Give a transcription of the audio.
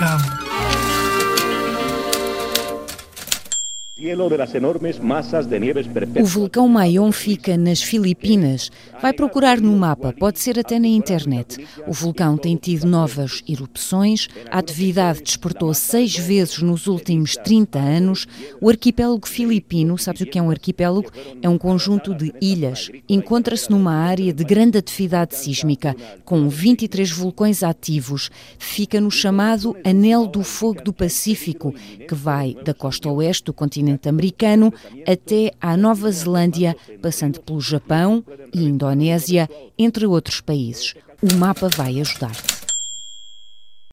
come. O vulcão Mayon fica nas Filipinas. Vai procurar no mapa, pode ser até na internet. O vulcão tem tido novas erupções, a atividade despertou seis vezes nos últimos 30 anos. O arquipélago filipino, sabes o que é um arquipélago? É um conjunto de ilhas. Encontra-se numa área de grande atividade sísmica, com 23 vulcões ativos. Fica no chamado Anel do Fogo do Pacífico, que vai da costa oeste do continente americano até à Nova Zelândia, passando pelo Japão e Indonésia, entre outros países. O mapa vai ajudar-te.